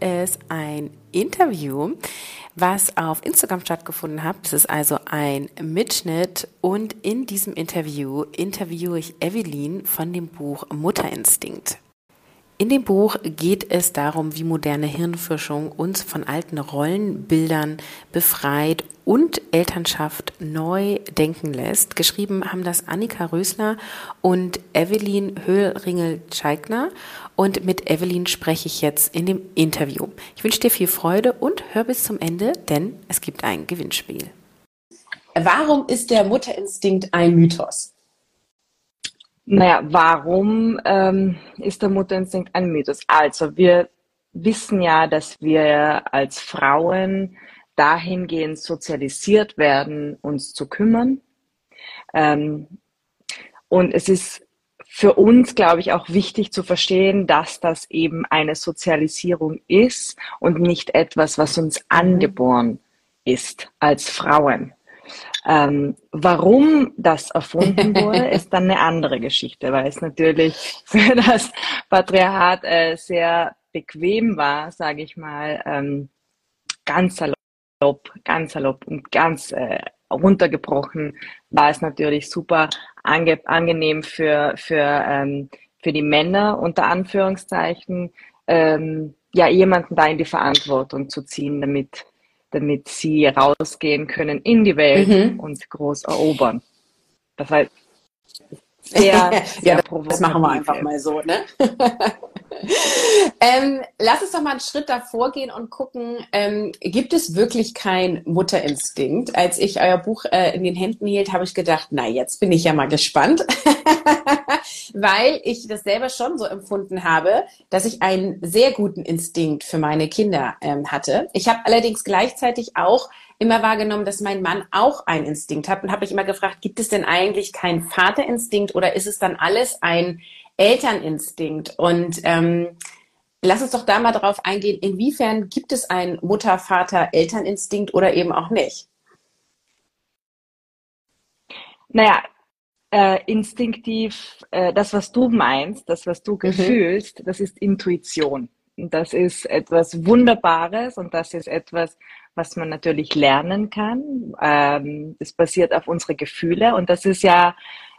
es ein Interview, was auf Instagram stattgefunden hat. Das ist also ein Mitschnitt und in diesem Interview interviewe ich Evelyn von dem Buch Mutterinstinkt. In dem Buch geht es darum, wie moderne Hirnforschung uns von alten Rollenbildern befreit und Elternschaft neu denken lässt. Geschrieben haben das Annika Rösler und Evelyn Höhlringel-Scheigner. Und mit Evelyn spreche ich jetzt in dem Interview. Ich wünsche dir viel Freude und hör bis zum Ende, denn es gibt ein Gewinnspiel. Warum ist der Mutterinstinkt ein Mythos? Naja, warum ähm, ist der Mutterinstinkt ein Mythos? Also wir wissen ja, dass wir als Frauen dahingehend sozialisiert werden, uns zu kümmern. Ähm, und es ist für uns, glaube ich, auch wichtig zu verstehen, dass das eben eine Sozialisierung ist und nicht etwas, was uns mhm. angeboren ist als Frauen. Ähm, warum das erfunden wurde, ist dann eine andere Geschichte, weil es natürlich für das Patriarchat äh, sehr bequem war, sage ich mal, ähm, ganz salopp, ganz salopp und ganz äh, runtergebrochen, war es natürlich super ange angenehm für, für, ähm, für die Männer unter Anführungszeichen, ähm, ja, jemanden da in die Verantwortung zu ziehen, damit damit sie rausgehen können in die Welt mhm. und groß erobern. Das heißt, sehr, sehr ja, das machen wir einfach mal so, ne? ähm, lass uns doch mal einen Schritt davor gehen und gucken, ähm, gibt es wirklich kein Mutterinstinkt? Als ich euer Buch äh, in den Händen hielt, habe ich gedacht, na, jetzt bin ich ja mal gespannt, weil ich das selber schon so empfunden habe, dass ich einen sehr guten Instinkt für meine Kinder ähm, hatte. Ich habe allerdings gleichzeitig auch immer wahrgenommen, dass mein Mann auch einen Instinkt hat und habe mich immer gefragt, gibt es denn eigentlich keinen Vaterinstinkt oder ist es dann alles ein Elterninstinkt? Und ähm, lass uns doch da mal drauf eingehen, inwiefern gibt es einen Mutter-Vater-Elterninstinkt oder eben auch nicht? Naja, äh, instinktiv, äh, das, was du meinst, das, was du mhm. gefühlst, das ist Intuition. Und das ist etwas Wunderbares und das ist etwas, was man natürlich lernen kann. Ähm, das basiert auf unsere Gefühle und das ist ja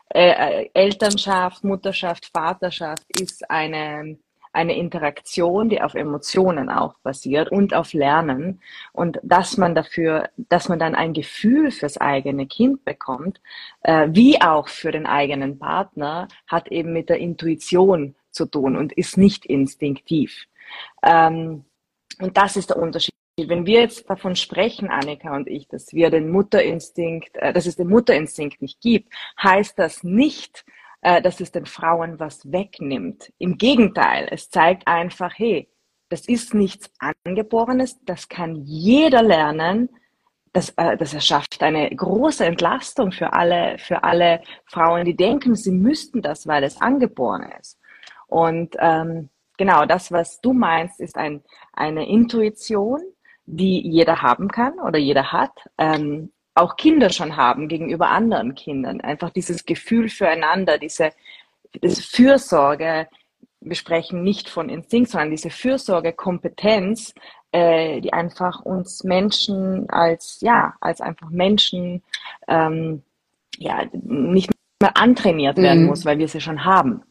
äh, Elternschaft, Mutterschaft, Vaterschaft ist eine eine Interaktion, die auf Emotionen auch basiert und auf Lernen und dass man dafür, dass man dann ein Gefühl fürs eigene Kind bekommt, äh, wie auch für den eigenen Partner, hat eben mit der Intuition zu tun und ist nicht instinktiv. Ähm, und das ist der Unterschied. Wenn wir jetzt davon sprechen, Annika und ich, dass wir den Mutterinstinkt, äh, dass es den Mutterinstinkt nicht gibt, heißt das nicht, äh, dass es den Frauen was wegnimmt. Im Gegenteil, es zeigt einfach, hey, das ist nichts Angeborenes, das kann jeder lernen. Das, äh, das erschafft eine große Entlastung für alle, für alle Frauen, die denken, sie müssten das, weil es angeboren ist. Und ähm, genau das, was du meinst, ist ein, eine Intuition, die jeder haben kann oder jeder hat. Ähm, auch Kinder schon haben gegenüber anderen Kindern. Einfach dieses Gefühl füreinander, diese, diese Fürsorge. Wir sprechen nicht von Instinkt, sondern diese Fürsorgekompetenz, äh, die einfach uns Menschen als, ja, als einfach Menschen, ähm, ja, nicht mehr antrainiert werden mhm. muss, weil wir sie schon haben.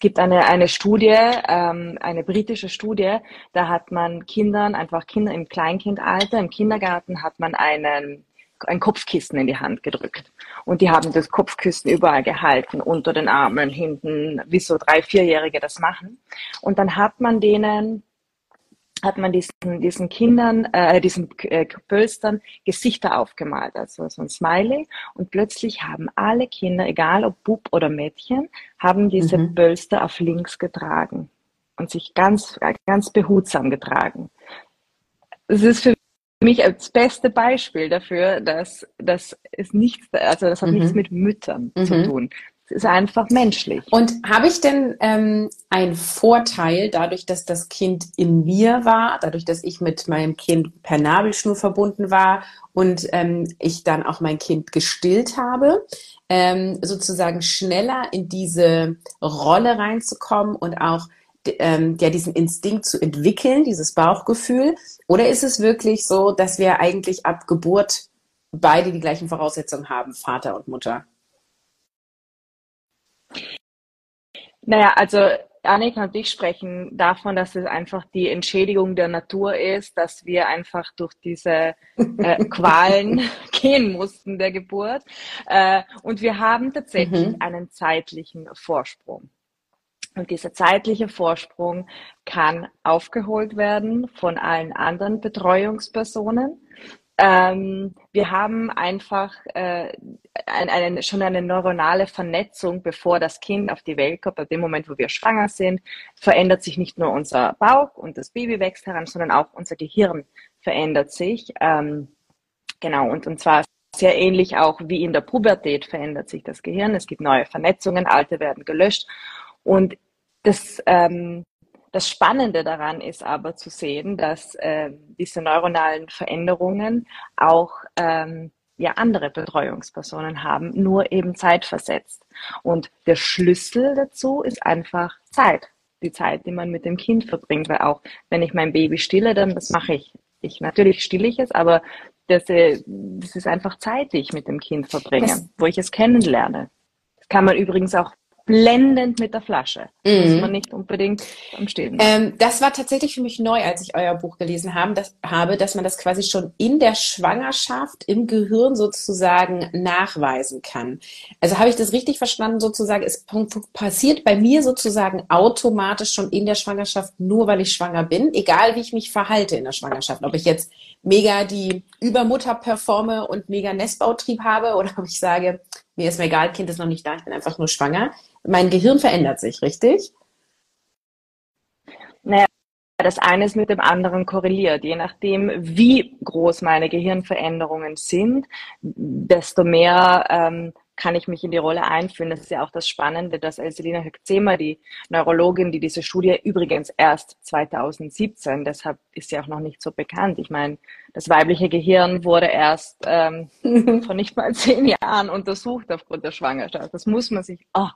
Es gibt eine, eine Studie, ähm, eine britische Studie, da hat man Kindern, einfach Kinder im Kleinkindalter, im Kindergarten hat man einen, ein Kopfkissen in die Hand gedrückt. Und die haben das Kopfkissen überall gehalten, unter den Armen, hinten, wie so drei, vierjährige das machen. Und dann hat man denen hat man diesen, diesen Kindern, äh, diesen äh, Pölstern Gesichter aufgemalt, also so ein Smiley. Und plötzlich haben alle Kinder, egal ob Bub oder Mädchen, haben diese mhm. Pölster auf links getragen und sich ganz, ganz behutsam getragen. es ist für mich das beste Beispiel dafür, dass, dass es nichts, also das hat mhm. nichts mit Müttern mhm. zu tun. Ist einfach menschlich. Und habe ich denn ähm, einen Vorteil dadurch, dass das Kind in mir war, dadurch, dass ich mit meinem Kind per Nabelschnur verbunden war und ähm, ich dann auch mein Kind gestillt habe, ähm, sozusagen schneller in diese Rolle reinzukommen und auch ähm, ja, diesen Instinkt zu entwickeln, dieses Bauchgefühl? Oder ist es wirklich so, dass wir eigentlich ab Geburt beide die gleichen Voraussetzungen haben, Vater und Mutter? Naja, also Annika und ich sprechen davon, dass es einfach die Entschädigung der Natur ist, dass wir einfach durch diese äh, Qualen gehen mussten der Geburt. Äh, und wir haben tatsächlich mhm. einen zeitlichen Vorsprung. Und dieser zeitliche Vorsprung kann aufgeholt werden von allen anderen Betreuungspersonen. Ähm, wir haben einfach äh, ein, eine, schon eine neuronale Vernetzung, bevor das Kind auf die Welt kommt. Ab dem Moment, wo wir schwanger sind, verändert sich nicht nur unser Bauch und das Baby wächst heran, sondern auch unser Gehirn verändert sich. Ähm, genau, und, und zwar sehr ähnlich auch wie in der Pubertät verändert sich das Gehirn. Es gibt neue Vernetzungen, alte werden gelöscht. Und das, ähm, das Spannende daran ist aber zu sehen, dass äh, diese neuronalen Veränderungen auch ähm, ja andere Betreuungspersonen haben, nur eben zeitversetzt. Und der Schlüssel dazu ist einfach Zeit. Die Zeit, die man mit dem Kind verbringt, weil auch wenn ich mein Baby stille, dann das mache ich. Ich natürlich stille ich es, aber das, äh, das ist einfach Zeit, die ich mit dem Kind verbringe, wo ich es kennenlerne. Das kann man übrigens auch blendend mit der Flasche. Mhm. Muss man nicht unbedingt am Stillen. Ähm, das war tatsächlich für mich neu, als ich euer Buch gelesen haben, das, habe, dass man das quasi schon in der Schwangerschaft im Gehirn sozusagen nachweisen kann. Also habe ich das richtig verstanden, sozusagen, es passiert bei mir sozusagen automatisch schon in der Schwangerschaft, nur weil ich schwanger bin, egal wie ich mich verhalte in der Schwangerschaft. Ob ich jetzt mega die Übermutter performe und mega Nestbautrieb habe oder ob ich sage, mir ist mir egal, Kind ist noch nicht da, ich bin einfach nur schwanger mein Gehirn verändert sich, richtig? Naja, das eine ist mit dem anderen korreliert. Je nachdem, wie groß meine Gehirnveränderungen sind, desto mehr ähm, kann ich mich in die Rolle einführen. Das ist ja auch das Spannende, dass Elselina Höckzema, die Neurologin, die diese Studie übrigens erst 2017, deshalb ist sie auch noch nicht so bekannt. Ich meine, das weibliche Gehirn wurde erst ähm, vor nicht mal zehn Jahren untersucht aufgrund der Schwangerschaft. Das muss man sich, oh,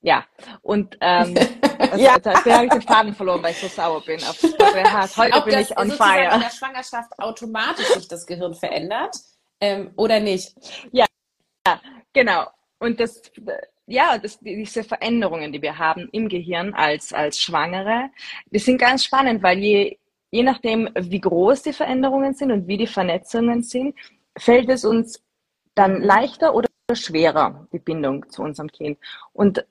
ja, und ähm, also, ja. jetzt habe ich den Faden verloren, weil ich so sauer bin. Auf, Heute Ob bin das, ich on fire. in der Schwangerschaft automatisch sich das Gehirn verändert ähm, oder nicht? Ja, ja, genau. Und das, ja, das, diese Veränderungen, die wir haben im Gehirn als, als Schwangere, die sind ganz spannend, weil je, je nachdem, wie groß die Veränderungen sind und wie die Vernetzungen sind, fällt es uns dann leichter oder schwerer, die Bindung zu unserem Kind. Und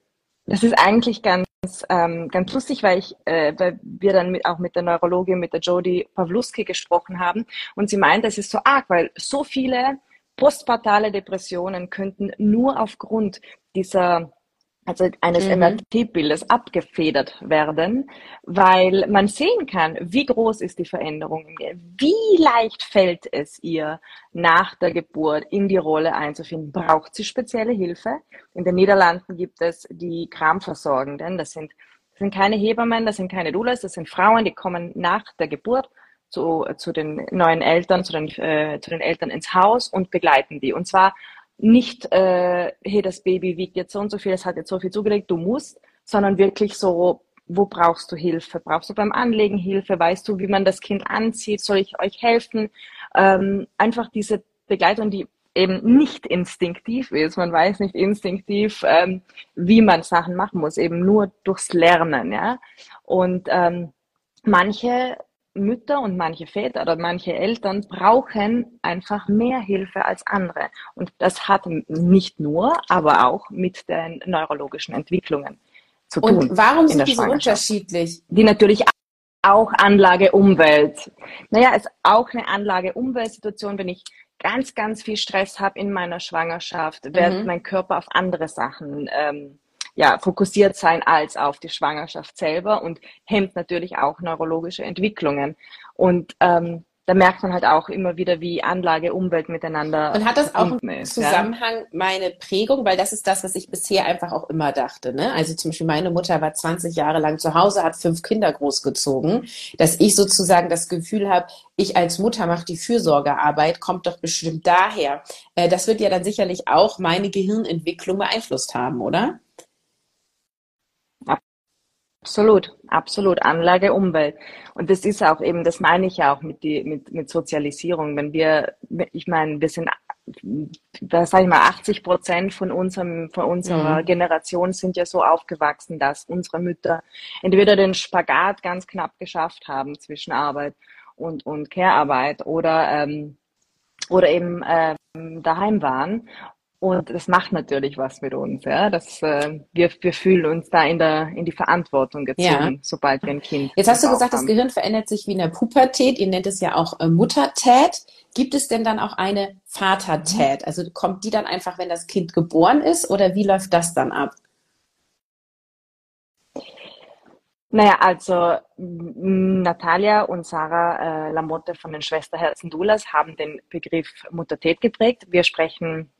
das ist eigentlich ganz, ähm, ganz lustig, weil ich, äh, weil wir dann mit, auch mit der Neurologin, mit der Jodie Pawluski gesprochen haben. Und sie meint, es ist so arg, weil so viele postpartale Depressionen könnten nur aufgrund dieser also eines mhm. MRT-Bildes abgefedert werden, weil man sehen kann, wie groß ist die Veränderung in mir, wie leicht fällt es ihr nach der Geburt in die Rolle einzufinden. Braucht sie spezielle Hilfe? In den Niederlanden gibt es die Kramversorgenden, das sind, das sind keine Hebammen, das sind keine Doulas, das sind Frauen, die kommen nach der Geburt zu, zu den neuen Eltern, zu den, äh, zu den Eltern ins Haus und begleiten die. Und zwar nicht, äh, hey, das Baby wiegt jetzt so und so viel, es hat jetzt so viel zugelegt, du musst, sondern wirklich so, wo brauchst du Hilfe? Brauchst du beim Anlegen Hilfe? Weißt du, wie man das Kind anzieht? Soll ich euch helfen? Ähm, einfach diese Begleitung, die eben nicht instinktiv ist. Man weiß nicht instinktiv, ähm, wie man Sachen machen muss, eben nur durchs Lernen. Ja? Und ähm, manche Mütter und manche Väter oder manche Eltern brauchen einfach mehr Hilfe als andere. Und das hat nicht nur, aber auch mit den neurologischen Entwicklungen zu tun. Und warum sind diese unterschiedlich? Die natürlich auch Anlage Umwelt. Naja, es ist auch eine Anlage Umweltsituation, wenn ich ganz, ganz viel Stress habe in meiner Schwangerschaft, wird mhm. mein Körper auf andere Sachen ähm, ja, fokussiert sein als auf die Schwangerschaft selber und hemmt natürlich auch neurologische Entwicklungen. Und ähm, da merkt man halt auch immer wieder, wie Anlage, Umwelt miteinander. Und hat das auch einen Zusammenhang, ja? meine Prägung, weil das ist das, was ich bisher einfach auch immer dachte. Ne? Also zum Beispiel meine Mutter war 20 Jahre lang zu Hause, hat fünf Kinder großgezogen, dass ich sozusagen das Gefühl habe, ich als Mutter mache die Fürsorgearbeit, kommt doch bestimmt daher. Äh, das wird ja dann sicherlich auch meine Gehirnentwicklung beeinflusst haben, oder? Absolut, absolut. Anlage, Umwelt. Und das ist auch eben, das meine ich ja auch mit, die, mit, mit Sozialisierung. Wenn wir, ich meine, wir sind, da sage ich mal, 80 Prozent von unserem, von unserer mhm. Generation sind ja so aufgewachsen, dass unsere Mütter entweder den Spagat ganz knapp geschafft haben zwischen Arbeit und, und Care-Arbeit oder, ähm, oder eben ähm, daheim waren und das macht natürlich was mit uns, ja. Das, äh, wir, wir fühlen uns da in, der, in die Verantwortung gezogen, ja. sobald wir ein Kind Jetzt hast du gesagt, haben. das Gehirn verändert sich wie in der Pubertät. Ihr nennt es ja auch äh, Muttertät. Gibt es denn dann auch eine Vatertät? Also kommt die dann einfach, wenn das Kind geboren ist oder wie läuft das dann ab? Naja, also Natalia und Sarah äh, Lamotte von den Schwesterherzen Dulas haben den Begriff Muttertät geprägt. Wir sprechen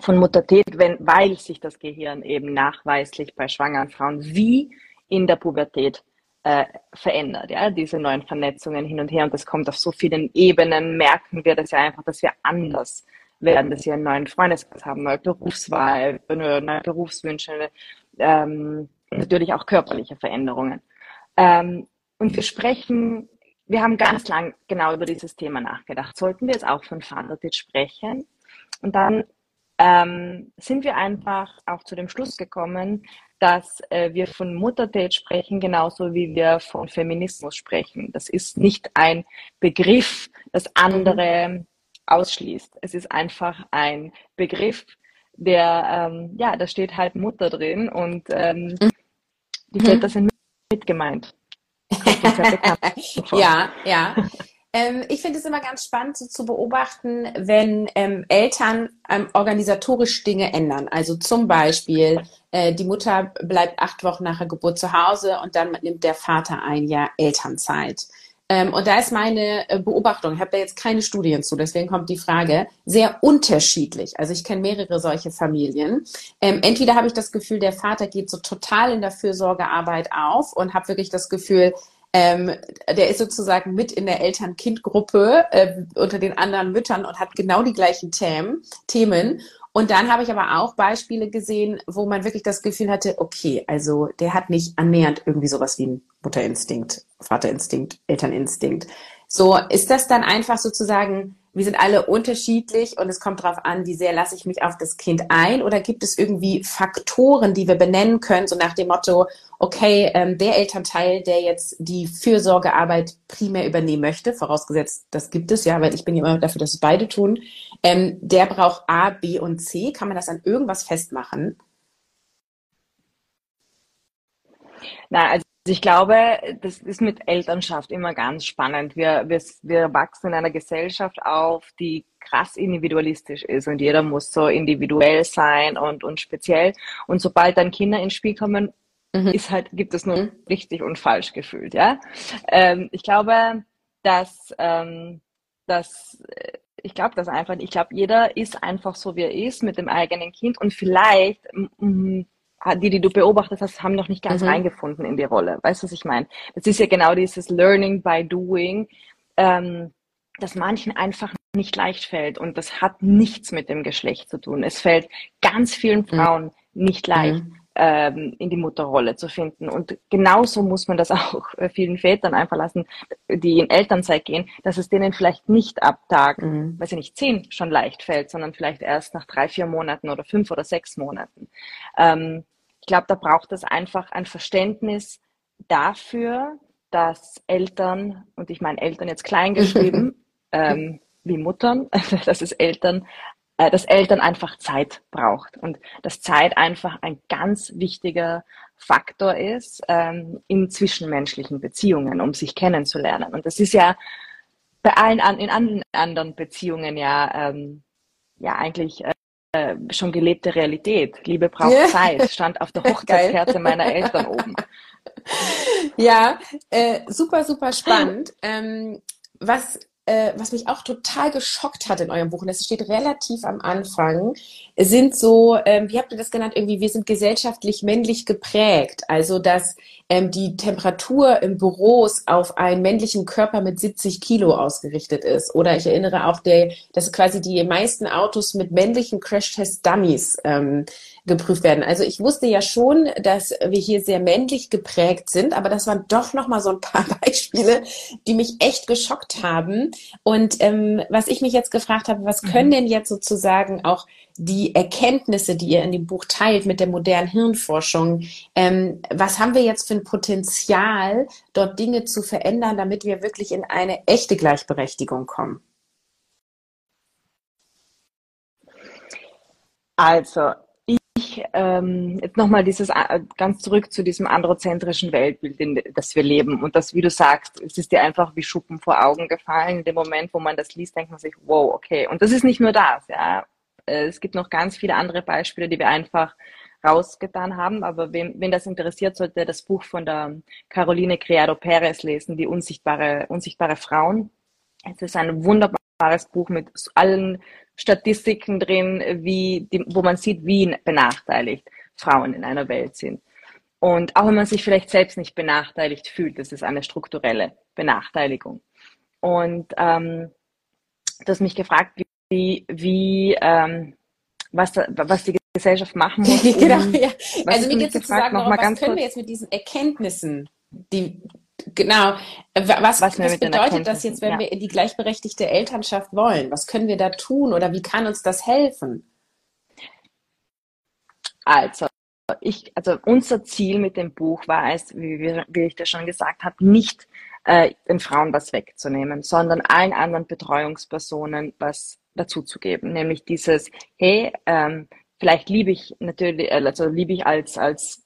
von Muttertät, wenn, weil sich das Gehirn eben nachweislich bei schwangeren Frauen wie in der Pubertät äh, verändert. Ja, diese neuen Vernetzungen hin und her und das kommt auf so vielen Ebenen, merken wir das ja einfach, dass wir anders werden, dass wir einen neuen Freundeskreis haben, neue Berufswahl, neue Berufswünsche, ähm, natürlich auch körperliche Veränderungen. Ähm, und wir sprechen, wir haben ganz lang genau über dieses Thema nachgedacht. Sollten wir jetzt auch von Vatertät sprechen? Und dann ähm, sind wir einfach auch zu dem Schluss gekommen, dass äh, wir von Muttertät sprechen, genauso wie wir von Feminismus sprechen. Das ist nicht ein Begriff, das andere ausschließt. Es ist einfach ein Begriff, der, ähm, ja, da steht halt Mutter drin und ähm, die Väter sind mit gemeint. ja, ja. Ähm, ich finde es immer ganz spannend so zu beobachten, wenn ähm, Eltern ähm, organisatorisch Dinge ändern. Also zum Beispiel, äh, die Mutter bleibt acht Wochen nach der Geburt zu Hause und dann nimmt der Vater ein Jahr Elternzeit. Ähm, und da ist meine äh, Beobachtung, ich habe da jetzt keine Studien zu, deswegen kommt die Frage, sehr unterschiedlich. Also ich kenne mehrere solche Familien. Ähm, entweder habe ich das Gefühl, der Vater geht so total in der Fürsorgearbeit auf und habe wirklich das Gefühl, ähm, der ist sozusagen mit in der Eltern-Kind-Gruppe äh, unter den anderen Müttern und hat genau die gleichen Themen. Themen. Und dann habe ich aber auch Beispiele gesehen, wo man wirklich das Gefühl hatte, okay, also der hat nicht annähernd irgendwie sowas wie ein Mutterinstinkt, Vaterinstinkt, Elterninstinkt. So, ist das dann einfach sozusagen wir sind alle unterschiedlich und es kommt darauf an, wie sehr lasse ich mich auf das Kind ein oder gibt es irgendwie Faktoren, die wir benennen können, so nach dem Motto, okay, ähm, der Elternteil, der jetzt die Fürsorgearbeit primär übernehmen möchte, vorausgesetzt, das gibt es ja, weil ich bin ja immer dafür, dass es beide tun, ähm, der braucht A, B und C. Kann man das an irgendwas festmachen? Na, also ich glaube, das ist mit Elternschaft immer ganz spannend. Wir, wir, wir wachsen in einer Gesellschaft auf, die krass individualistisch ist und jeder muss so individuell sein und, und speziell. Und sobald dann Kinder ins Spiel kommen, mhm. ist halt, gibt es nur mhm. richtig und falsch gefühlt, ja. Ähm, ich glaube, dass, ähm, dass ich glaube das einfach. Ich glaube, jeder ist einfach so, wie er ist mit dem eigenen Kind und vielleicht die, die du beobachtet hast, haben noch nicht ganz mhm. reingefunden in die Rolle. Weißt du, was ich meine? Das ist ja genau dieses Learning by Doing, ähm, das manchen einfach nicht leicht fällt. Und das hat nichts mit dem Geschlecht zu tun. Es fällt ganz vielen mhm. Frauen mhm. nicht leicht. Mhm. Ähm, in die Mutterrolle zu finden. Und genauso muss man das auch vielen Vätern einfach lassen, die in Elternzeit gehen, dass es denen vielleicht nicht ab Tag, mhm. weiß ich nicht, zehn schon leicht fällt, sondern vielleicht erst nach drei, vier Monaten oder fünf oder sechs Monaten. Ähm, ich glaube, da braucht es einfach ein Verständnis dafür, dass Eltern, und ich meine Eltern jetzt klein geschrieben, ähm, wie Muttern, dass es Eltern, äh, dass Eltern einfach Zeit braucht und dass Zeit einfach ein ganz wichtiger Faktor ist ähm, in zwischenmenschlichen Beziehungen, um sich kennenzulernen. Und das ist ja bei allen an, in allen anderen Beziehungen ja ähm, ja eigentlich äh, äh, schon gelebte Realität. Liebe braucht ja. Zeit, stand auf der Hochzeitskerze meiner Eltern oben. Ja, äh, super, super spannend. Ähm, was äh, was mich auch total geschockt hat in eurem Buch, und das steht relativ am Anfang, sind so, ähm, wie habt ihr das genannt, irgendwie, wir sind gesellschaftlich männlich geprägt. Also, dass ähm, die Temperatur im Büros auf einen männlichen Körper mit 70 Kilo ausgerichtet ist. Oder ich erinnere auch, der, dass quasi die meisten Autos mit männlichen Crash-Test-Dummies ähm, geprüft werden. Also ich wusste ja schon, dass wir hier sehr männlich geprägt sind, aber das waren doch noch mal so ein paar Beispiele, die mich echt geschockt haben. Und ähm, was ich mich jetzt gefragt habe, was können mhm. denn jetzt sozusagen auch die Erkenntnisse, die ihr in dem Buch teilt mit der modernen Hirnforschung, ähm, was haben wir jetzt für ein Potenzial, dort Dinge zu verändern, damit wir wirklich in eine echte Gleichberechtigung kommen? Also, ähm, jetzt nochmal dieses äh, ganz zurück zu diesem androzentrischen Weltbild, in das wir leben. Und das, wie du sagst, es ist dir einfach wie Schuppen vor Augen gefallen. In dem Moment, wo man das liest, denkt man sich, wow, okay. Und das ist nicht nur das, ja. Äh, es gibt noch ganz viele andere Beispiele, die wir einfach rausgetan haben. Aber wen, wen das interessiert, sollte das Buch von der Caroline Criado Perez lesen, die unsichtbare, unsichtbare Frauen. Es ist ein wunderbares Buch mit allen Statistiken drin, wie die, wo man sieht, wie benachteiligt Frauen in einer Welt sind. Und auch wenn man sich vielleicht selbst nicht benachteiligt fühlt, das ist eine strukturelle Benachteiligung. Und ähm, du hast mich gefragt, wie, wie ähm, was, da, was die Gesellschaft machen muss. Um, genau, ja. Also mir geht es sozusagen darum, was können kurz? wir jetzt mit diesen Erkenntnissen, die Genau. Was, was, was bedeutet das jetzt, wenn ja. wir in die gleichberechtigte Elternschaft wollen? Was können wir da tun oder wie kann uns das helfen? Also, ich, also unser Ziel mit dem Buch war es, wie, wie ich das schon gesagt habe, nicht äh, den Frauen was wegzunehmen, sondern allen anderen Betreuungspersonen was dazuzugeben, nämlich dieses, hey, ähm, vielleicht liebe ich natürlich, äh, also liebe ich als, als,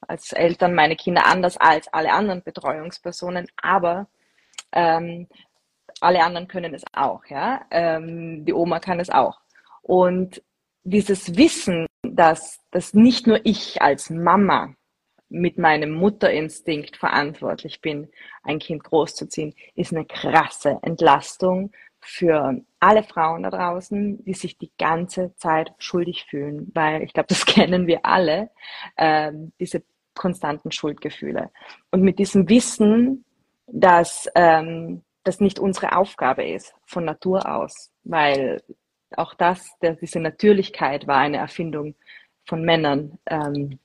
als Eltern meine Kinder anders als alle anderen Betreuungspersonen, aber ähm, alle anderen können es auch, ja. Ähm, die Oma kann es auch. Und dieses Wissen, dass, dass nicht nur ich als Mama mit meinem Mutterinstinkt verantwortlich bin, ein Kind großzuziehen, ist eine krasse Entlastung für alle Frauen da draußen, die sich die ganze Zeit schuldig fühlen, weil ich glaube, das kennen wir alle, äh, diese konstanten Schuldgefühle. Und mit diesem Wissen, dass ähm, das nicht unsere Aufgabe ist von Natur aus, weil auch das, der, diese Natürlichkeit war eine Erfindung von Männern, ähm,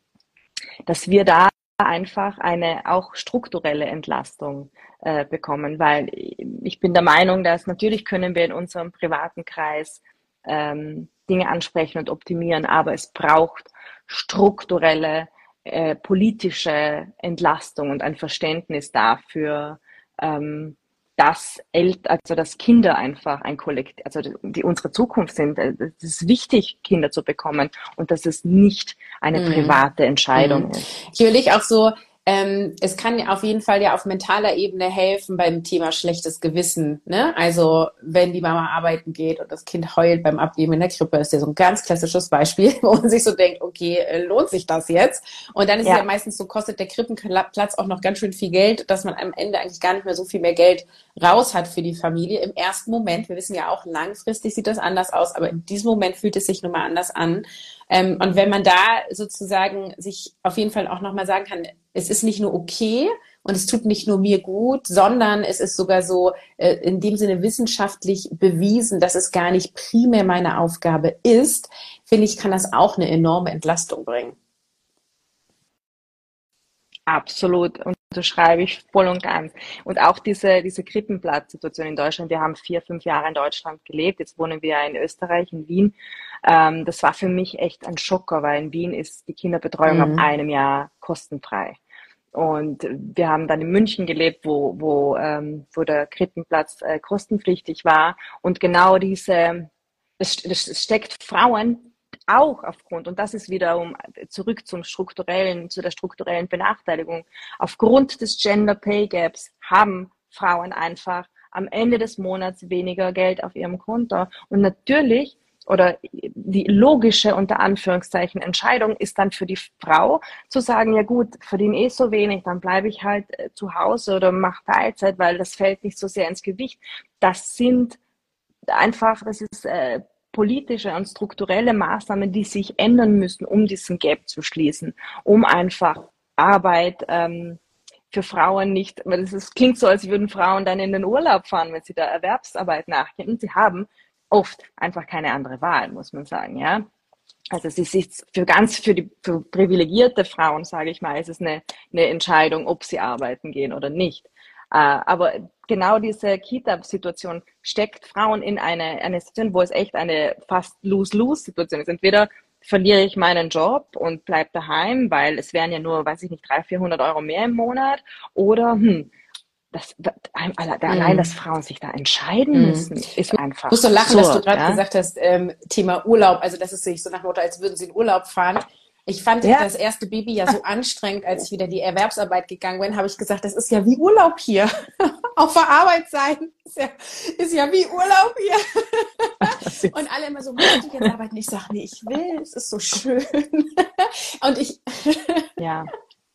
dass wir da einfach eine auch strukturelle Entlastung äh, bekommen, weil ich bin der Meinung, dass natürlich können wir in unserem privaten Kreis ähm, Dinge ansprechen und optimieren, aber es braucht strukturelle äh, politische Entlastung und ein Verständnis dafür, ähm, dass El also dass Kinder einfach ein Kollektiv, also die unsere Zukunft sind. Äh, es ist wichtig, Kinder zu bekommen und dass es nicht eine mhm. private Entscheidung mhm. ist. Ich will auch so ähm, es kann auf jeden Fall ja auf mentaler Ebene helfen beim Thema schlechtes Gewissen. Ne? Also wenn die Mama arbeiten geht und das Kind heult beim Abgeben in der Krippe, ist ja so ein ganz klassisches Beispiel, wo man sich so denkt, okay, äh, lohnt sich das jetzt? Und dann ist ja. es ja meistens so, kostet der Krippenplatz auch noch ganz schön viel Geld, dass man am Ende eigentlich gar nicht mehr so viel mehr Geld raus hat für die Familie. Im ersten Moment, wir wissen ja auch, langfristig sieht das anders aus, aber in diesem Moment fühlt es sich nun mal anders an. Ähm, und wenn man da sozusagen sich auf jeden Fall auch nochmal sagen kann, es ist nicht nur okay und es tut nicht nur mir gut, sondern es ist sogar so äh, in dem Sinne wissenschaftlich bewiesen, dass es gar nicht primär meine Aufgabe ist, finde ich, kann das auch eine enorme Entlastung bringen. Absolut, unterschreibe ich voll und ganz. Und auch diese, diese Krippenplatzsituation in Deutschland. Wir haben vier, fünf Jahre in Deutschland gelebt. Jetzt wohnen wir in Österreich, in Wien. Ähm, das war für mich echt ein Schocker, weil in Wien ist die Kinderbetreuung mhm. ab einem Jahr kostenfrei. Und wir haben dann in München gelebt, wo, wo, ähm, wo der Krippenplatz äh, kostenpflichtig war. Und genau diese, es, es steckt Frauen auch aufgrund, und das ist wiederum zurück zum strukturellen, zu der strukturellen Benachteiligung, aufgrund des Gender Pay Gaps haben Frauen einfach am Ende des Monats weniger Geld auf ihrem Konto. Und natürlich oder die logische unter Anführungszeichen Entscheidung ist dann für die Frau zu sagen, ja gut, verdiene eh so wenig, dann bleibe ich halt äh, zu Hause oder mache Teilzeit, weil das fällt nicht so sehr ins Gewicht. Das sind einfach, das ist äh, politische und strukturelle Maßnahmen, die sich ändern müssen, um diesen Gap zu schließen, um einfach Arbeit ähm, für Frauen nicht, weil es klingt so, als würden Frauen dann in den Urlaub fahren, wenn sie der Erwerbsarbeit nachgehen. Und sie haben oft einfach keine andere Wahl, muss man sagen, ja. Also es ist für ganz, für die für privilegierte Frauen, sage ich mal, ist es eine, eine Entscheidung, ob sie arbeiten gehen oder nicht. Äh, aber genau diese Kita-Situation steckt Frauen in eine, eine Situation, wo es echt eine fast lose-lose-Situation ist. Entweder verliere ich meinen Job und bleibe daheim, weil es wären ja nur, weiß ich nicht, 300, 400 Euro mehr im Monat, oder hm, das, allein, dass Frauen sich da entscheiden mhm. müssen, ist einfach. Ich muss so lachen, absurd, dass du gerade ja? gesagt hast, ähm, Thema Urlaub, also das ist sich so nach Motto, als würden sie in Urlaub fahren. Ich fand ja. das erste Baby ja so anstrengend, als ich wieder in die Erwerbsarbeit gegangen bin, habe ich gesagt, das ist ja wie Urlaub hier. Auf der Arbeit sein ist ja, ist ja wie Urlaub hier. Und alle immer so, möchte ich jetzt arbeiten? Ich sage, nee, ich will, es ist so schön. Und ich. Ja.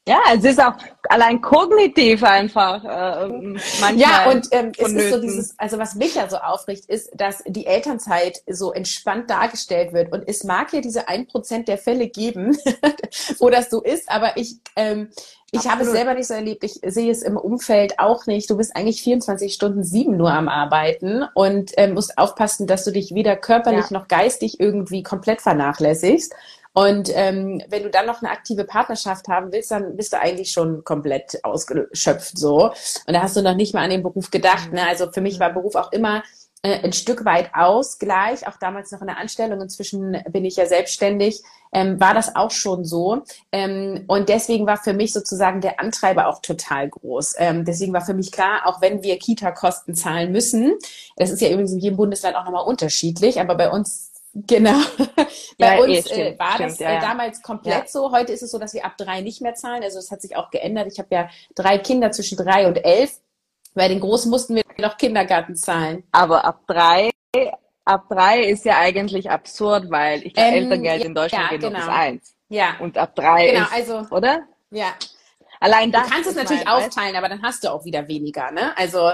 Ja, es ist auch allein kognitiv einfach äh, manchmal. Ja, und ähm, es ist so dieses, also was mich ja so aufricht, ist, dass die Elternzeit so entspannt dargestellt wird. Und es mag ja diese ein Prozent der Fälle geben, wo das so ist, aber ich, ähm, ich habe es selber nicht so erlebt. Ich sehe es im Umfeld auch nicht. Du bist eigentlich 24 Stunden sieben nur am Arbeiten und ähm, musst aufpassen, dass du dich weder körperlich ja. noch geistig irgendwie komplett vernachlässigst. Und ähm, wenn du dann noch eine aktive Partnerschaft haben willst, dann bist du eigentlich schon komplett ausgeschöpft so. Und da hast du noch nicht mal an den Beruf gedacht. Ne? Also für mich war Beruf auch immer äh, ein Stück weit Ausgleich, auch damals noch in der Anstellung. Inzwischen bin ich ja selbstständig. Ähm, war das auch schon so. Ähm, und deswegen war für mich sozusagen der Antreiber auch total groß. Ähm, deswegen war für mich klar, auch wenn wir Kita-Kosten zahlen müssen, das ist ja übrigens in jedem Bundesland auch nochmal unterschiedlich, aber bei uns Genau. Bei ja, uns eh, stimmt, äh, war stimmt, das ja, äh, damals komplett ja. so. Heute ist es so, dass wir ab drei nicht mehr zahlen. Also das hat sich auch geändert. Ich habe ja drei Kinder zwischen drei und elf. Bei den Großen mussten wir noch Kindergarten zahlen. Aber ab drei, ab drei ist ja eigentlich absurd, weil ich glaube, ähm, Elterngeld in Deutschland geht genau. bis eins. Ja. Und ab drei genau, ist, also, oder? Ja. Allein das. Du kannst es natürlich mein, aufteilen, aber dann hast du auch wieder weniger, ne? Also,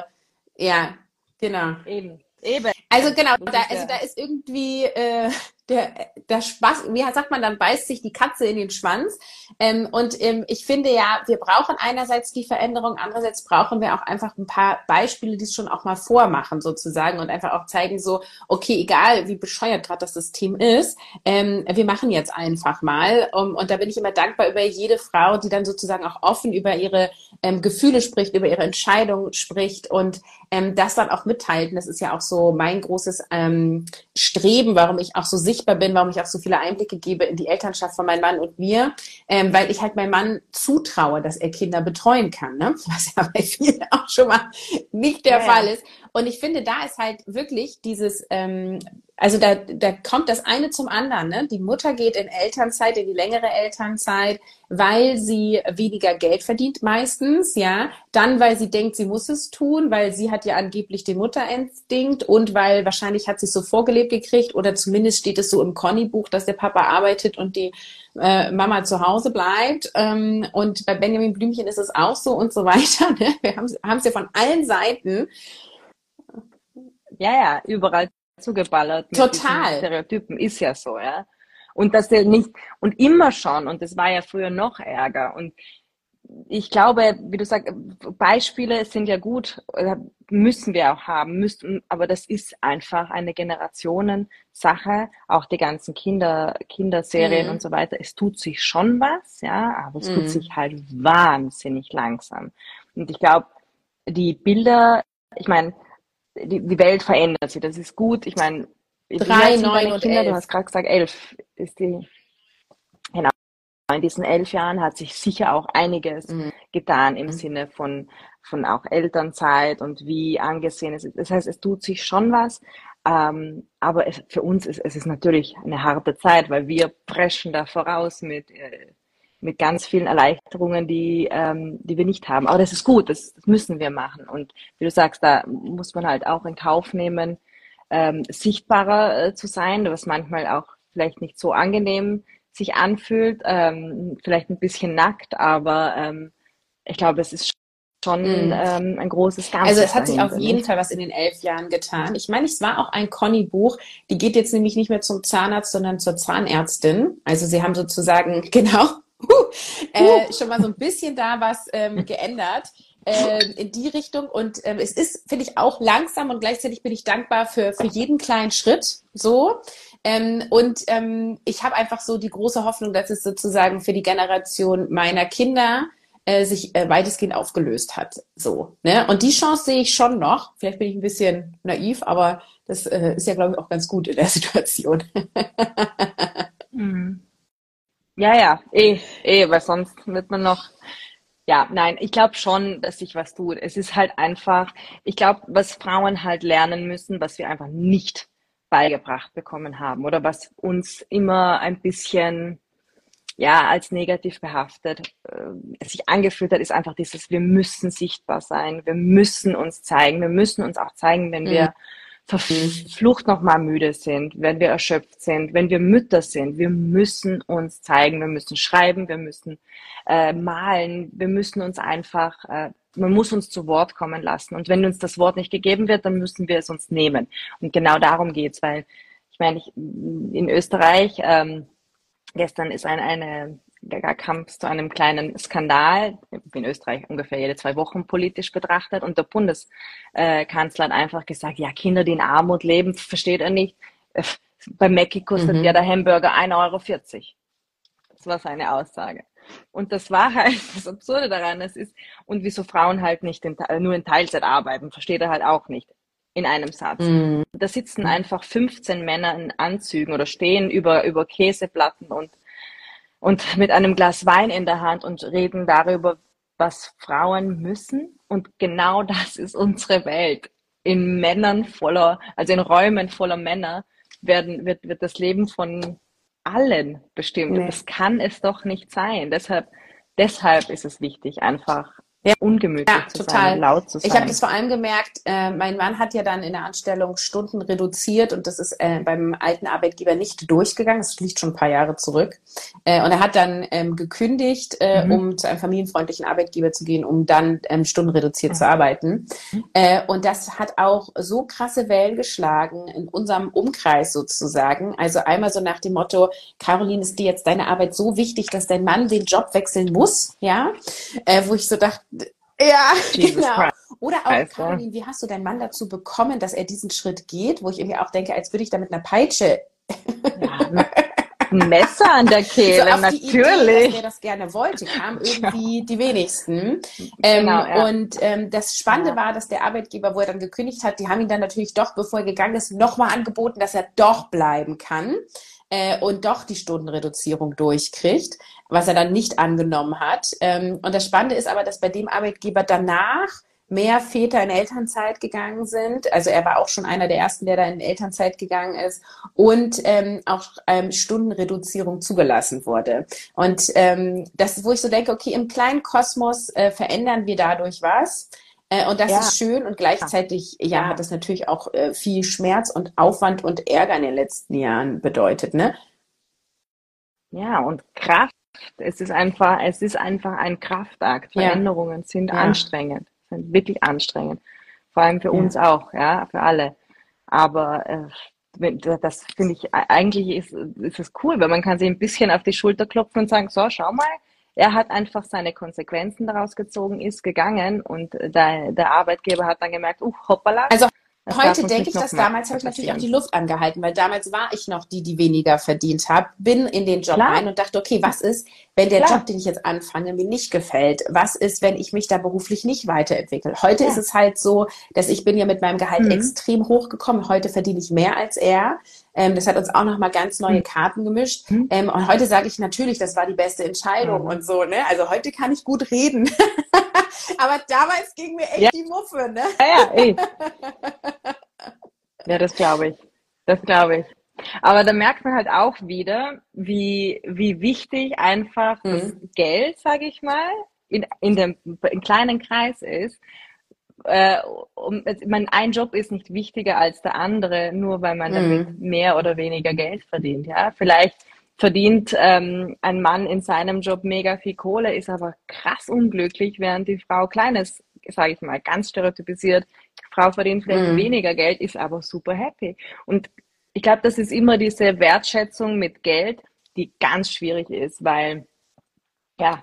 ja, genau. Eben. Eben. Also genau, da, also da ist irgendwie äh, der, der Spaß, wie sagt man, dann beißt sich die Katze in den Schwanz. Ähm, und ähm, ich finde ja, wir brauchen einerseits die Veränderung, andererseits brauchen wir auch einfach ein paar Beispiele, die es schon auch mal vormachen sozusagen und einfach auch zeigen so, okay, egal wie bescheuert gerade das System ist, ähm, wir machen jetzt einfach mal. Um, und da bin ich immer dankbar über jede Frau, die dann sozusagen auch offen über ihre ähm, Gefühle spricht, über ihre Entscheidungen spricht und ähm, das dann auch mitteilt. Und das ist ja auch so mein großes ähm, Streben, warum ich auch so sichtbar bin, warum ich auch so viele Einblicke gebe in die Elternschaft von meinem Mann und mir, ähm, weil ich halt meinem Mann zutraue, dass er Kinder betreuen kann, ne? was ja bei vielen auch schon mal nicht der ja, Fall ist. Und ich finde, da ist halt wirklich dieses, ähm, also da, da kommt das eine zum anderen. Ne? Die Mutter geht in Elternzeit, in die längere Elternzeit, weil sie weniger Geld verdient meistens, ja. Dann, weil sie denkt, sie muss es tun, weil sie hat ja angeblich den Mutterinstinkt und weil wahrscheinlich hat sie es so vorgelebt gekriegt oder zumindest steht es so im Conny-Buch, dass der Papa arbeitet und die äh, Mama zu Hause bleibt. Ähm, und bei Benjamin Blümchen ist es auch so und so weiter. Ne? Wir haben es ja von allen Seiten. Ja, ja, überall zugeballert. Total. Stereotypen ist ja so, ja. Und dass der nicht, und immer schon, und das war ja früher noch ärger. Und ich glaube, wie du sagst, Beispiele sind ja gut, müssen wir auch haben, müssen, aber das ist einfach eine Generationensache, auch die ganzen Kinder, Kinderserien mhm. und so weiter. Es tut sich schon was, ja, aber es mhm. tut sich halt wahnsinnig langsam. Und ich glaube, die Bilder, ich meine, die, die Welt verändert sich. Das ist gut. Ich meine, drei, neun und Kinder, elf. du hast gerade gesagt, elf ist die. Genau. In diesen elf Jahren hat sich sicher auch einiges mhm. getan im mhm. Sinne von, von auch Elternzeit und wie angesehen es ist. Das heißt, es tut sich schon was. Ähm, aber es, für uns ist es ist natürlich eine harte Zeit, weil wir preschen da voraus mit äh, mit ganz vielen Erleichterungen, die, ähm, die wir nicht haben. Aber das ist gut, das, das müssen wir machen. Und wie du sagst, da muss man halt auch in Kauf nehmen, ähm, sichtbarer äh, zu sein, was manchmal auch vielleicht nicht so angenehm sich anfühlt, ähm, vielleicht ein bisschen nackt, aber ähm, ich glaube, es ist schon mm. ähm, ein großes Ganzes. Also es hat sich auf jeden Fall was in den elf Jahren getan. Ich meine, es war auch ein Conny-Buch. Die geht jetzt nämlich nicht mehr zum Zahnarzt, sondern zur Zahnärztin. Also sie haben sozusagen, genau, uh, äh, schon mal so ein bisschen da was ähm, geändert. Äh, in die Richtung und ähm, es ist, finde ich, auch langsam und gleichzeitig bin ich dankbar für, für jeden kleinen Schritt so. Ähm, und ähm, ich habe einfach so die große Hoffnung, dass es sozusagen für die Generation meiner Kinder äh, sich äh, weitestgehend aufgelöst hat. So, ne? Und die Chance sehe ich schon noch. Vielleicht bin ich ein bisschen naiv, aber das äh, ist ja, glaube ich, auch ganz gut in der Situation. hm. Ja, ja, eh, eh, weil sonst wird man noch. Ja, nein, ich glaube schon, dass sich was tut. Es ist halt einfach, ich glaube, was Frauen halt lernen müssen, was wir einfach nicht beigebracht bekommen haben oder was uns immer ein bisschen ja, als negativ behaftet äh, sich angefühlt hat, ist einfach dieses, wir müssen sichtbar sein, wir müssen uns zeigen, wir müssen uns auch zeigen, wenn mhm. wir verflucht nochmal müde sind, wenn wir erschöpft sind, wenn wir Mütter sind. Wir müssen uns zeigen, wir müssen schreiben, wir müssen äh, malen, wir müssen uns einfach, äh, man muss uns zu Wort kommen lassen. Und wenn uns das Wort nicht gegeben wird, dann müssen wir es uns nehmen. Und genau darum geht's, weil ich meine, ich, in Österreich ähm, Gestern ist ein, eine, da kam es zu einem kleinen Skandal, in Österreich ungefähr jede zwei Wochen politisch betrachtet, und der Bundeskanzler hat einfach gesagt, ja, Kinder, die in Armut leben, versteht er nicht. Bei Mackie kostet mhm. ja der Hamburger 1,40 Euro. Das war seine Aussage. Und das war halt das Absurde daran. Es ist, und wieso Frauen halt nicht in, nur in Teilzeit arbeiten, versteht er halt auch nicht in einem Satz. Mhm. Da sitzen einfach 15 Männer in Anzügen oder stehen über, über Käseplatten und, und mit einem Glas Wein in der Hand und reden darüber, was Frauen müssen. Und genau das ist unsere Welt. In Männern voller, also in Räumen voller Männer werden, wird, wird das Leben von allen bestimmt. Nee. Das kann es doch nicht sein. Deshalb, deshalb ist es wichtig, einfach ja. ungemütlich ja, zu total. sein, laut zu sein. Ich habe das vor allem gemerkt, äh, mein Mann hat ja dann in der Anstellung Stunden reduziert und das ist äh, beim alten Arbeitgeber nicht durchgegangen. Das liegt schon ein paar Jahre zurück. Äh, und er hat dann ähm, gekündigt, äh, mhm. um zu einem familienfreundlichen Arbeitgeber zu gehen, um dann ähm, Stunden reduziert mhm. zu arbeiten. Mhm. Äh, und das hat auch so krasse Wellen geschlagen in unserem Umkreis sozusagen. Also einmal so nach dem Motto, Caroline, ist dir jetzt deine Arbeit so wichtig, dass dein Mann den Job wechseln muss? Ja, äh, wo ich so dachte, ja, Jesus genau. Christ. Oder auch, also. Caroline, wie hast du deinen Mann dazu bekommen, dass er diesen Schritt geht, wo ich irgendwie auch denke, als würde ich da mit einer Peitsche. Ja, ein Messer an der Kehle, so natürlich. Idee, dass er das gerne wollte, kam irgendwie die wenigsten. Ähm, genau, ja. Und ähm, das Spannende ja. war, dass der Arbeitgeber, wo er dann gekündigt hat, die haben ihn dann natürlich doch, bevor er gegangen ist, nochmal angeboten, dass er doch bleiben kann äh, und doch die Stundenreduzierung durchkriegt, was er dann nicht angenommen hat. Ähm, und das Spannende ist aber, dass bei dem Arbeitgeber danach mehr Väter in Elternzeit gegangen sind. Also er war auch schon einer der ersten, der da in Elternzeit gegangen ist und ähm, auch ähm, Stundenreduzierung zugelassen wurde. Und ähm, das wo ich so denke, okay, im kleinen Kosmos äh, verändern wir dadurch was. Äh, und das ja. ist schön und gleichzeitig ja, hat das natürlich auch äh, viel Schmerz und Aufwand und Ärger in den letzten Jahren bedeutet, ne? Ja, und Kraft. Es ist einfach, es ist einfach ein Kraftakt. Veränderungen ja. sind ja. anstrengend, sind wirklich anstrengend. Vor allem für uns auch, ja, für alle. Aber äh, das finde ich eigentlich ist, ist es cool, weil man kann sich ein bisschen auf die Schulter klopfen und sagen, so, schau mal, er hat einfach seine Konsequenzen daraus gezogen, ist gegangen und der, der Arbeitgeber hat dann gemerkt, uh, hoppala. Also Heute denke ich das, damals habe ich natürlich auch die Luft angehalten, weil damals war ich noch die, die weniger verdient habe, bin in den Job Klar. rein und dachte, okay, was ist, wenn der Klar. Job, den ich jetzt anfange, mir nicht gefällt? Was ist, wenn ich mich da beruflich nicht weiterentwickle? Heute ja. ist es halt so, dass ich bin ja mit meinem Gehalt mhm. extrem hochgekommen. Heute verdiene ich mehr als er. Ähm, das hat uns auch nochmal ganz neue mhm. Karten gemischt. Mhm. Ähm, und heute sage ich natürlich, das war die beste Entscheidung mhm. und so. Ne? Also heute kann ich gut reden. Aber damals ging mir echt ja. die Muffe. Ne? Ja, ja, ey. ja, das glaube ich. Das glaube ich. Aber da merkt man halt auch wieder, wie, wie wichtig einfach das mhm. Geld, sage ich mal, in, in dem in kleinen Kreis ist, äh, um, mein, ein Job ist nicht wichtiger als der andere, nur weil man damit mhm. mehr oder weniger Geld verdient. Ja, vielleicht verdient ähm, ein Mann in seinem Job mega viel Kohle, ist aber krass unglücklich, während die Frau kleines, sage ich mal, ganz stereotypisiert, Frau verdient vielleicht mhm. weniger Geld, ist aber super happy. Und ich glaube, das ist immer diese Wertschätzung mit Geld, die ganz schwierig ist, weil ja,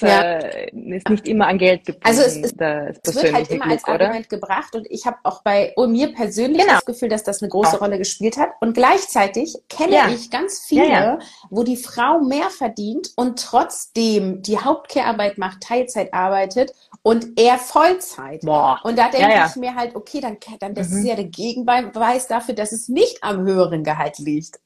ja. äh, ist nicht immer an Geld gebunden. Also es, ist, es wird halt immer Glück, als Argument oder? gebracht und ich habe auch bei oh, mir persönlich genau. das Gefühl, dass das eine große Rolle gespielt hat. Und gleichzeitig kenne ja. ich ganz viele, ja, wo die Frau mehr verdient und trotzdem die Hauptkehrarbeit macht, Teilzeit arbeitet und er Vollzeit. Boah. Und da denke ich mir halt, okay, dann, dann das mhm. ist ja der Gegenbeweis dafür, dass es nicht am höheren Gehalt liegt.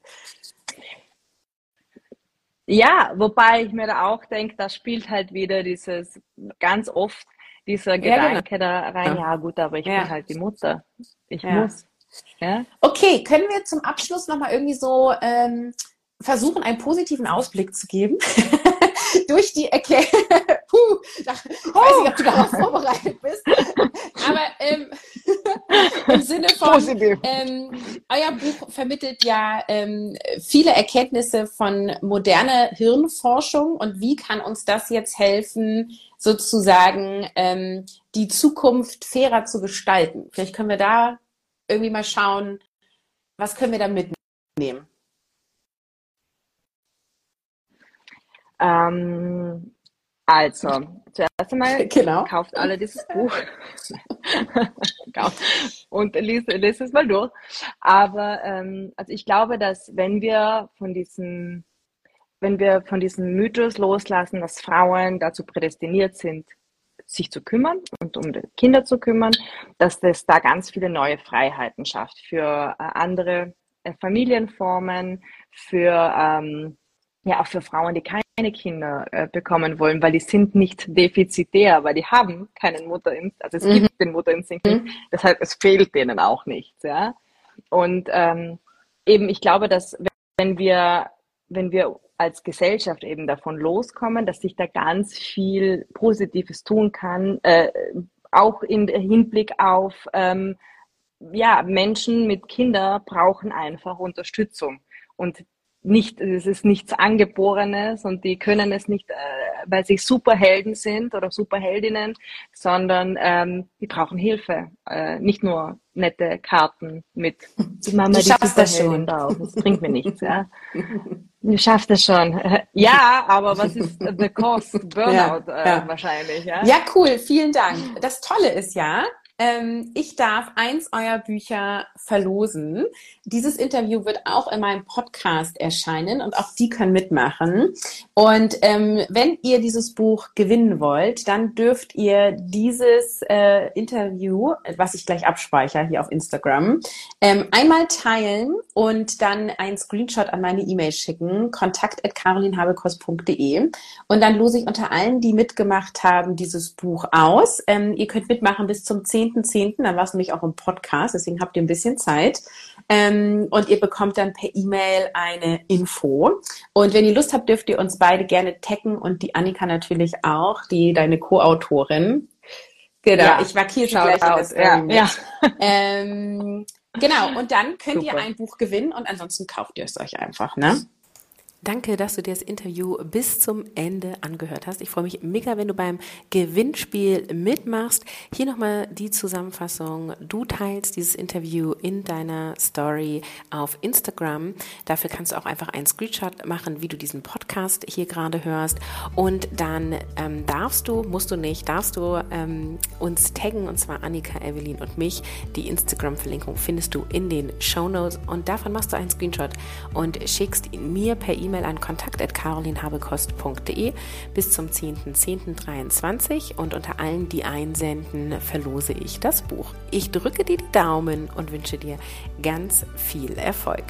Ja, wobei ich mir da auch denke, da spielt halt wieder dieses ganz oft dieser Gedanke ja, genau. da rein, ja gut, aber ich ja. bin halt die Mutter. Ich ja. muss. Ja? Okay, können wir zum Abschluss nochmal irgendwie so ähm, versuchen, einen positiven Ausblick zu geben? Durch die Erklärung. Puh, ich weiß nicht, ob du darauf vorbereitet bist. Aber ähm, im Sinne von, ähm, euer Buch vermittelt ja ähm, viele Erkenntnisse von moderner Hirnforschung und wie kann uns das jetzt helfen, sozusagen ähm, die Zukunft fairer zu gestalten? Vielleicht können wir da irgendwie mal schauen, was können wir da mitnehmen? Ähm, also, zuerst einmal genau. kauft alle dieses Buch und liest, liest es mal durch. Aber ähm, also ich glaube, dass wenn wir von diesem, wenn wir von diesem Mythos loslassen, dass Frauen dazu prädestiniert sind, sich zu kümmern und um die Kinder zu kümmern, dass das da ganz viele neue Freiheiten schafft für äh, andere äh, Familienformen, für ähm, ja auch für Frauen, die keine Kinder äh, bekommen wollen, weil die sind nicht defizitär, weil die haben keinen Mutterinstinkt, also es mhm. gibt den Mutterinstinkt nicht, mhm. deshalb es fehlt denen auch nichts, ja. Und ähm, eben, ich glaube, dass wenn wir, wenn wir als Gesellschaft eben davon loskommen, dass sich da ganz viel Positives tun kann, äh, auch im Hinblick auf ähm, ja, Menschen mit Kindern brauchen einfach Unterstützung. Und nicht, es ist nichts Angeborenes und die können es nicht, äh, weil sie Superhelden sind oder Superheldinnen, sondern ähm, die brauchen Hilfe. Äh, nicht nur nette Karten mit die Mama, du die schaffst das schon. drauf. Das bringt mir nichts, ja. Du schaffst das schon. Ja, aber was ist the cost? Burnout ja, ja. Äh, wahrscheinlich, ja. Ja, cool. Vielen Dank. Das Tolle ist ja, ähm, ich darf eins eurer Bücher verlosen. Dieses Interview wird auch in meinem Podcast erscheinen und auch die können mitmachen. Und ähm, wenn ihr dieses Buch gewinnen wollt, dann dürft ihr dieses äh, Interview, was ich gleich abspeichere hier auf Instagram, ähm, einmal teilen und dann einen Screenshot an meine E-Mail schicken, kontakt.carolinhabekost.de und dann lose ich unter allen, die mitgemacht haben, dieses Buch aus. Ähm, ihr könnt mitmachen bis zum 10. 10.10., dann war es nämlich auch im Podcast, deswegen habt ihr ein bisschen Zeit. Ähm, und ihr bekommt dann per E-Mail eine Info. Und wenn ihr Lust habt, dürft ihr uns beide gerne taggen und die Annika natürlich auch, die deine Co-Autorin. Genau, ja, ich markiere schon gleich aus. Ja, ja. Ähm, genau, und dann könnt Super. ihr ein Buch gewinnen und ansonsten kauft ihr es euch einfach, ne? Danke, dass du dir das Interview bis zum Ende angehört hast. Ich freue mich mega, wenn du beim Gewinnspiel mitmachst. Hier nochmal die Zusammenfassung. Du teilst dieses Interview in deiner Story auf Instagram. Dafür kannst du auch einfach einen Screenshot machen, wie du diesen Podcast hier gerade hörst. Und dann ähm, darfst du, musst du nicht, darfst du ähm, uns taggen, und zwar Annika, Evelyn und mich. Die Instagram-Verlinkung findest du in den Show Notes. Und davon machst du einen Screenshot und schickst ihn mir per E-Mail E-Mail an kontakt.carolinhabekost.de bis zum 10.10.23 und unter allen, die einsenden, verlose ich das Buch. Ich drücke dir die Daumen und wünsche dir ganz viel Erfolg.